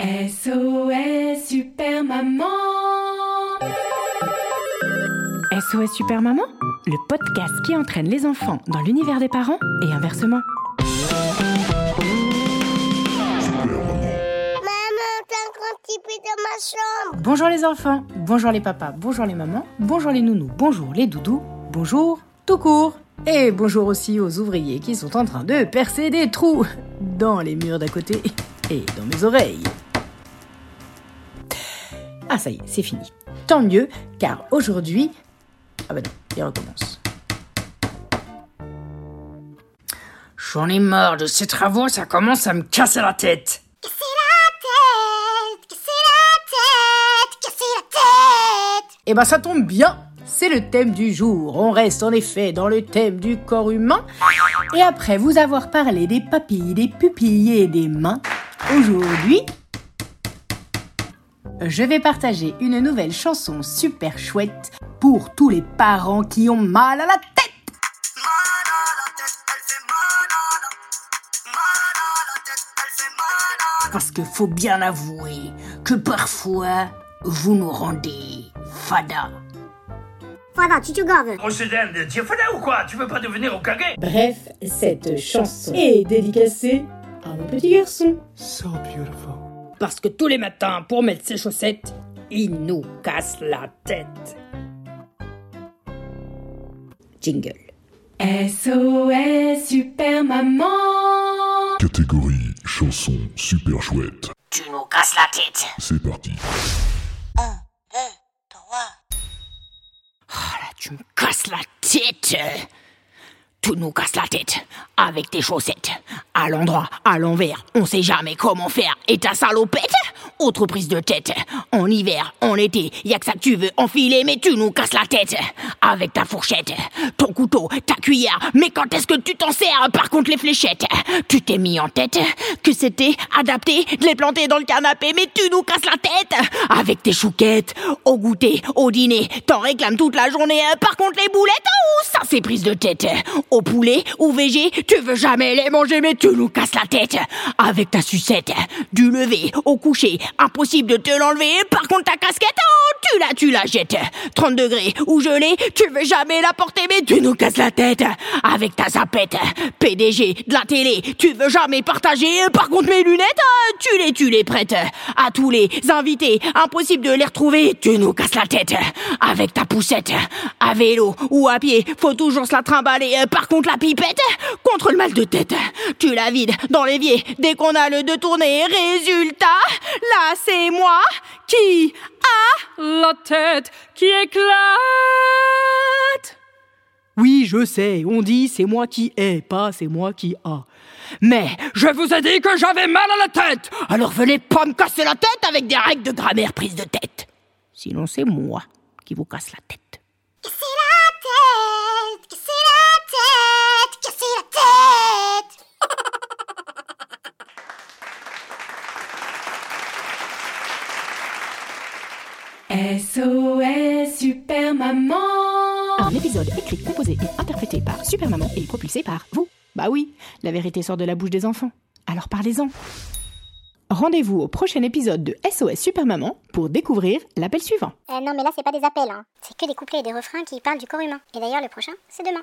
SOS Super Maman SOS Super Maman, le podcast qui entraîne les enfants dans l'univers des parents et inversement. Maman, t'as un grand petit peu dans ma chambre. Bonjour les enfants, bonjour les papas, bonjour les mamans, bonjour les nounous, bonjour les doudous, bonjour tout court. Et bonjour aussi aux ouvriers qui sont en train de percer des trous dans les murs d'à côté et dans mes oreilles. Ah ça y est, c'est fini. Tant mieux, car aujourd'hui... Ah bah non, il recommence. J'en ai marre de ces travaux, ça commence à me casser la tête. Casser la tête, casser la tête, casser la tête. Eh ben ça tombe bien, c'est le thème du jour. On reste en effet dans le thème du corps humain. Et après vous avoir parlé des papilles, des pupilles et des mains, aujourd'hui, je vais partager une nouvelle chanson super chouette pour tous les parents qui ont mal à la tête. Parce que faut bien avouer que parfois, vous nous rendez fada. Voilà, tu te gaves. Procédé de dire fada ou quoi? Tu veux pas devenir au caguet Bref, cette chanson est dédicacée à mon petit garçon. So beautiful. Parce que tous les matins, pour mettre ses chaussettes, il nous casse la tête. Jingle. SOS Super Maman Catégorie chanson super chouette. Tu nous casses la tête. C'est parti. Un, deux, trois. Ah là, tu me casses la tête. Tu nous casses la tête avec tes chaussettes. À l'endroit, à l'envers, on sait jamais comment faire. Et ta salopette Autre prise de tête. En hiver, en été, y a que ça que tu veux enfiler, mais tu nous casses la tête. Avec ta fourchette, ton couteau, ta cuillère. Mais quand est-ce que tu t'en sers Par contre, les fléchettes? Tu t'es mis en tête que c'était adapté de les planter dans le canapé, mais tu nous casses la tête? Avec tes chouquettes, au goûter, au dîner, t'en réclames toute la journée. Par contre, les boulettes, oh, ça c'est prise de tête. Au poulet ou végé, tu veux jamais les manger, mais tu nous casses la tête. Avec ta sucette, du lever au coucher, impossible de te l'enlever. Par contre, ta casquette, oh, tu la, tu la jettes. 30 degrés ou gelé, tu veux jamais la porter, mais tu nous casses la tête. Avec ta zapette, PDG de la télé, tu veux jamais partager. Par contre, mes lunettes, oh, tu les, tu les prêtes. À tous les invités, impossible de les retrouver, tu nous casses la tête. Avec ta poussette, à vélo ou à pied, faut toujours se la trimballer. Par contre, la pipette, contre le mal de tête, tu la vides dans l'évier dès qu'on a le de tourner. Résultat, c'est moi qui a la tête qui éclate. Oui, je sais, on dit c'est moi qui ai, pas c'est moi qui a. Mais je vous ai dit que j'avais mal à la tête Alors venez pas me casser la tête avec des règles de grammaire prise de tête. Sinon c'est moi qui vous casse la tête. Casser la tête, SOS Super Maman Un épisode écrit, composé et interprété par Super Maman et propulsé par vous. Bah oui, la vérité sort de la bouche des enfants. Alors parlez-en. Rendez-vous au prochain épisode de SOS Super Maman pour découvrir l'appel suivant. Euh, non, mais là, c'est pas des appels, hein. C'est que des couplets et des refrains qui parlent du corps humain. Et d'ailleurs, le prochain, c'est demain.